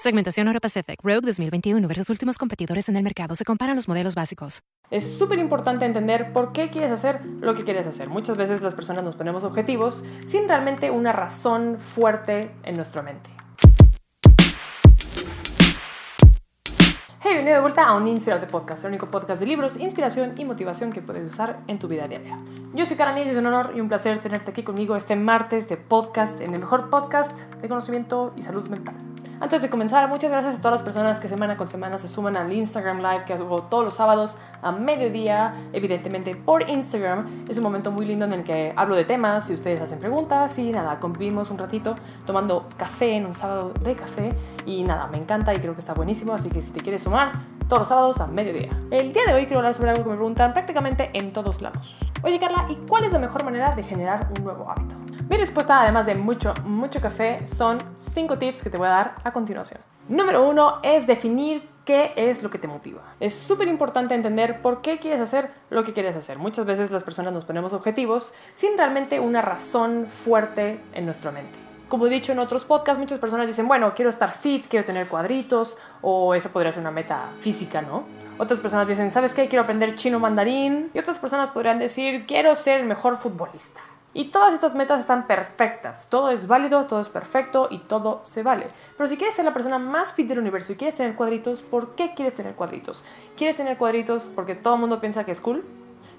Segmentación Euro Pacific Rogue 2021 versus últimos competidores en el mercado. Se comparan los modelos básicos. Es súper importante entender por qué quieres hacer lo que quieres hacer. Muchas veces las personas nos ponemos objetivos sin realmente una razón fuerte en nuestra mente. Hey, bienvenido de vuelta a un Inspirarte Podcast, el único podcast de libros, inspiración y motivación que puedes usar en tu vida diaria. Yo soy y es un honor y un placer tenerte aquí conmigo este martes de podcast en el mejor podcast de conocimiento y salud mental. Antes de comenzar, muchas gracias a todas las personas que semana con semana se suman al Instagram Live que hago todos los sábados a mediodía, evidentemente por Instagram. Es un momento muy lindo en el que hablo de temas y ustedes hacen preguntas y nada, convivimos un ratito tomando café en un sábado de café y nada, me encanta y creo que está buenísimo, así que si te quieres sumar, todos los sábados a mediodía. El día de hoy quiero hablar sobre algo que me preguntan prácticamente en todos lados. Oye Carla, ¿y cuál es la mejor manera de generar un nuevo hábito? Mi respuesta, además de mucho, mucho café, son 5 tips que te voy a dar a continuación. Número 1 es definir qué es lo que te motiva. Es súper importante entender por qué quieres hacer lo que quieres hacer. Muchas veces las personas nos ponemos objetivos sin realmente una razón fuerte en nuestra mente. Como he dicho en otros podcasts, muchas personas dicen, bueno, quiero estar fit, quiero tener cuadritos, o esa podría ser una meta física, ¿no? Otras personas dicen, ¿sabes qué? Quiero aprender chino mandarín. Y otras personas podrían decir, quiero ser el mejor futbolista. Y todas estas metas están perfectas, todo es válido, todo es perfecto y todo se vale. Pero si quieres ser la persona más fit del universo y quieres tener cuadritos, ¿por qué quieres tener cuadritos? ¿Quieres tener cuadritos porque todo el mundo piensa que es cool?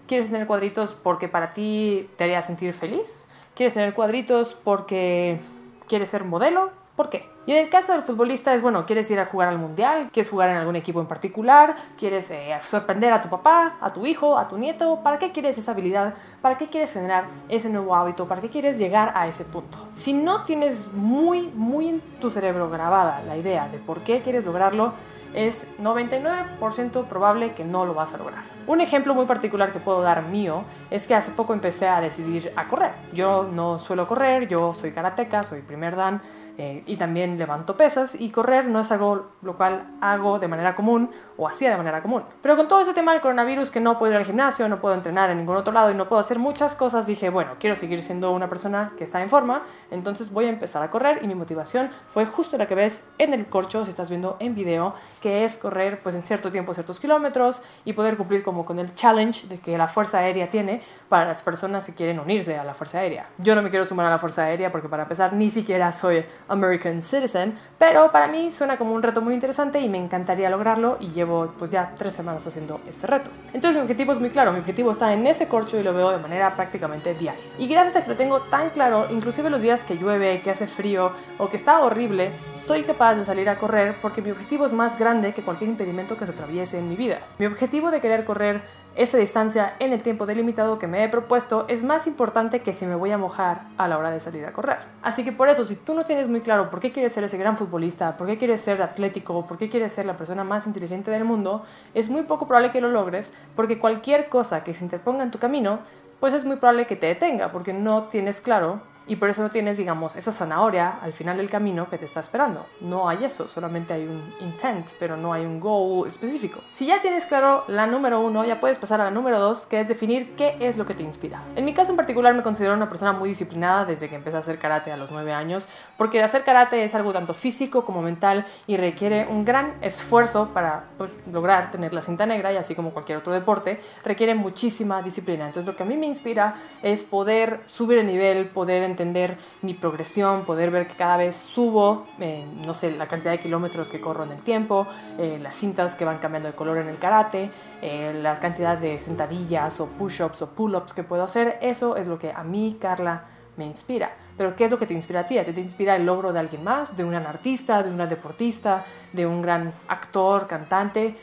¿Quieres tener cuadritos porque para ti te haría sentir feliz? ¿Quieres tener cuadritos porque quieres ser modelo? ¿Por qué? Y en el caso del futbolista es, bueno, quieres ir a jugar al mundial, quieres jugar en algún equipo en particular, quieres eh, sorprender a tu papá, a tu hijo, a tu nieto, ¿para qué quieres esa habilidad? ¿Para qué quieres generar ese nuevo hábito? ¿Para qué quieres llegar a ese punto? Si no tienes muy, muy en tu cerebro grabada la idea de por qué quieres lograrlo, es 99% probable que no lo vas a lograr. Un ejemplo muy particular que puedo dar mío es que hace poco empecé a decidir a correr. Yo no suelo correr, yo soy karateca, soy primer dan, eh, y también levanto pesas y correr no es algo lo cual hago de manera común o hacía de manera común. Pero con todo ese tema del coronavirus que no puedo ir al gimnasio, no puedo entrenar en ningún otro lado y no puedo hacer muchas cosas, dije, bueno, quiero seguir siendo una persona que está en forma, entonces voy a empezar a correr y mi motivación fue justo la que ves en el corcho, si estás viendo en video, que es correr pues en cierto tiempo ciertos kilómetros y poder cumplir como con el challenge de que la Fuerza Aérea tiene para las personas que quieren unirse a la Fuerza Aérea. Yo no me quiero sumar a la Fuerza Aérea porque para empezar ni siquiera soy American Citizen, pero para mí suena como un reto muy interesante y me encantaría lograrlo y llevo pues ya tres semanas haciendo este reto. Entonces mi objetivo es muy claro, mi objetivo está en ese corcho y lo veo de manera prácticamente diaria. Y gracias a que lo tengo tan claro, inclusive los días que llueve, que hace frío o que está horrible, soy capaz de salir a correr porque mi objetivo es más grande que cualquier impedimento que se atraviese en mi vida. Mi objetivo de querer correr esa distancia en el tiempo delimitado que me he propuesto es más importante que si me voy a mojar a la hora de salir a correr. Así que por eso, si tú no tienes muy claro por qué quieres ser ese gran futbolista, por qué quieres ser atlético, por qué quieres ser la persona más inteligente del mundo, es muy poco probable que lo logres porque cualquier cosa que se interponga en tu camino, pues es muy probable que te detenga porque no tienes claro y por eso no tienes, digamos, esa zanahoria al final del camino que te está esperando. No hay eso, solamente hay un intent, pero no hay un goal específico. Si ya tienes claro la número uno, ya puedes pasar a la número dos, que es definir qué es lo que te inspira. En mi caso en particular me considero una persona muy disciplinada desde que empecé a hacer karate a los nueve años, porque hacer karate es algo tanto físico como mental y requiere un gran esfuerzo para pues, lograr tener la cinta negra y así como cualquier otro deporte, requiere muchísima disciplina. Entonces lo que a mí me inspira es poder subir el nivel, poder entender entender mi progresión, poder ver que cada vez subo, eh, no sé, la cantidad de kilómetros que corro en el tiempo, eh, las cintas que van cambiando de color en el karate, eh, la cantidad de sentadillas o push-ups o pull-ups que puedo hacer, eso es lo que a mí, Carla, me inspira. Pero ¿qué es lo que te inspira a ti? ¿A ti te inspira el logro de alguien más? ¿De un artista? ¿De una deportista? ¿De un gran actor, cantante?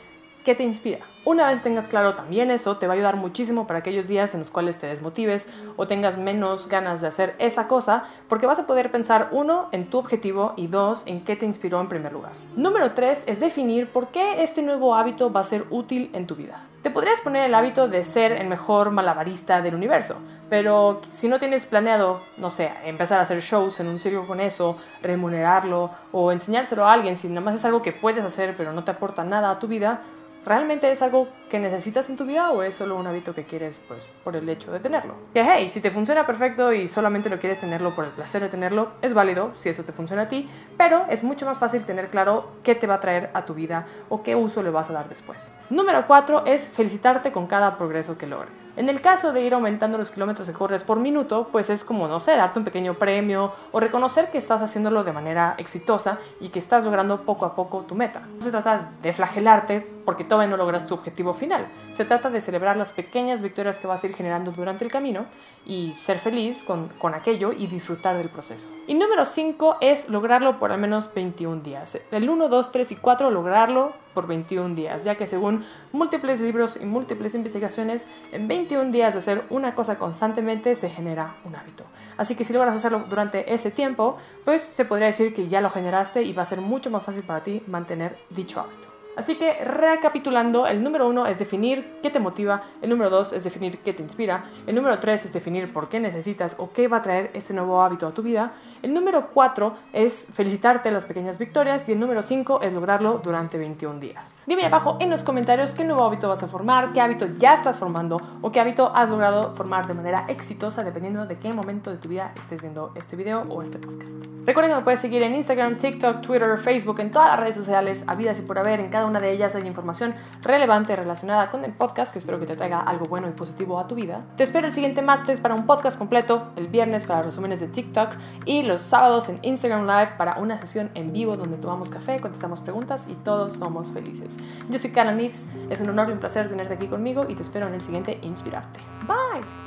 ¿Qué te inspira? Una vez tengas claro también eso, te va a ayudar muchísimo para aquellos días en los cuales te desmotives o tengas menos ganas de hacer esa cosa, porque vas a poder pensar, uno, en tu objetivo y dos, en qué te inspiró en primer lugar. Número tres es definir por qué este nuevo hábito va a ser útil en tu vida. Te podrías poner el hábito de ser el mejor malabarista del universo, pero si no tienes planeado, no sé, empezar a hacer shows en un circo con eso, remunerarlo o enseñárselo a alguien, si nada más es algo que puedes hacer pero no te aporta nada a tu vida, ¿realmente es algo que necesitas en tu vida o es solo un hábito que quieres pues por el hecho de tenerlo? Que hey, si te funciona perfecto y solamente lo quieres tenerlo por el placer de tenerlo, es válido si eso te funciona a ti, pero es mucho más fácil tener claro qué te va a traer a tu vida o qué uso le vas a dar después. Número 4 es felicitarte con cada progreso que logres. En el caso de ir aumentando los kilómetros que corres por minuto, pues es como, no sé, darte un pequeño premio o reconocer que estás haciéndolo de manera exitosa y que estás logrando poco a poco tu meta. No se trata de flagelarte porque todavía no logras tu objetivo final. Se trata de celebrar las pequeñas victorias que vas a ir generando durante el camino y ser feliz con, con aquello y disfrutar del proceso. Y número 5 es lograrlo por al menos 21 días. El 1, 2, 3 y 4 lograrlo por 21 días, ya que según múltiples libros y múltiples investigaciones, en 21 días de hacer una cosa constantemente se genera un hábito. Así que si logras hacerlo durante ese tiempo, pues se podría decir que ya lo generaste y va a ser mucho más fácil para ti mantener dicho hábito. Así que recapitulando, el número uno es definir qué te motiva, el número dos es definir qué te inspira, el número tres es definir por qué necesitas o qué va a traer este nuevo hábito a tu vida, el número cuatro es felicitarte las pequeñas victorias y el número cinco es lograrlo durante 21 días. Dime abajo en los comentarios qué nuevo hábito vas a formar, qué hábito ya estás formando o qué hábito has logrado formar de manera exitosa dependiendo de qué momento de tu vida estés viendo este video o este podcast. Recuerda que me puedes seguir en Instagram, TikTok, Twitter, Facebook, en todas las redes sociales habidas y por haber, en cada una de ellas hay información relevante relacionada con el podcast que espero que te traiga algo bueno y positivo a tu vida. Te espero el siguiente martes para un podcast completo, el viernes para resúmenes de TikTok y los sábados en Instagram Live para una sesión en vivo donde tomamos café, contestamos preguntas y todos somos felices. Yo soy Kara Nifs, es un honor y un placer tenerte aquí conmigo y te espero en el siguiente Inspirarte. Bye.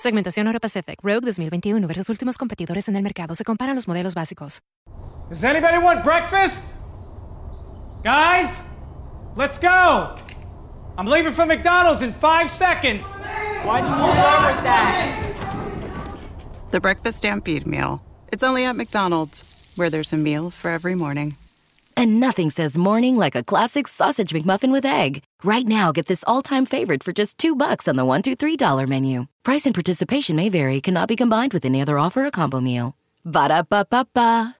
Segmentación Euro Pacific Rogue 2021 versus últimos competidores en el mercado. Se comparan los modelos básicos. Does anybody want breakfast? Guys, let's go. I'm leaving for McDonald's in five seconds. Why didn't you start with that? The Breakfast Stampede Meal. It's only at McDonald's, where there's a meal for every morning. And nothing says morning like a classic sausage McMuffin with egg. Right now, get this all-time favorite for just two bucks on the one, two, three dollar menu. Price and participation may vary. Cannot be combined with any other offer or combo meal. Ba da ba ba ba.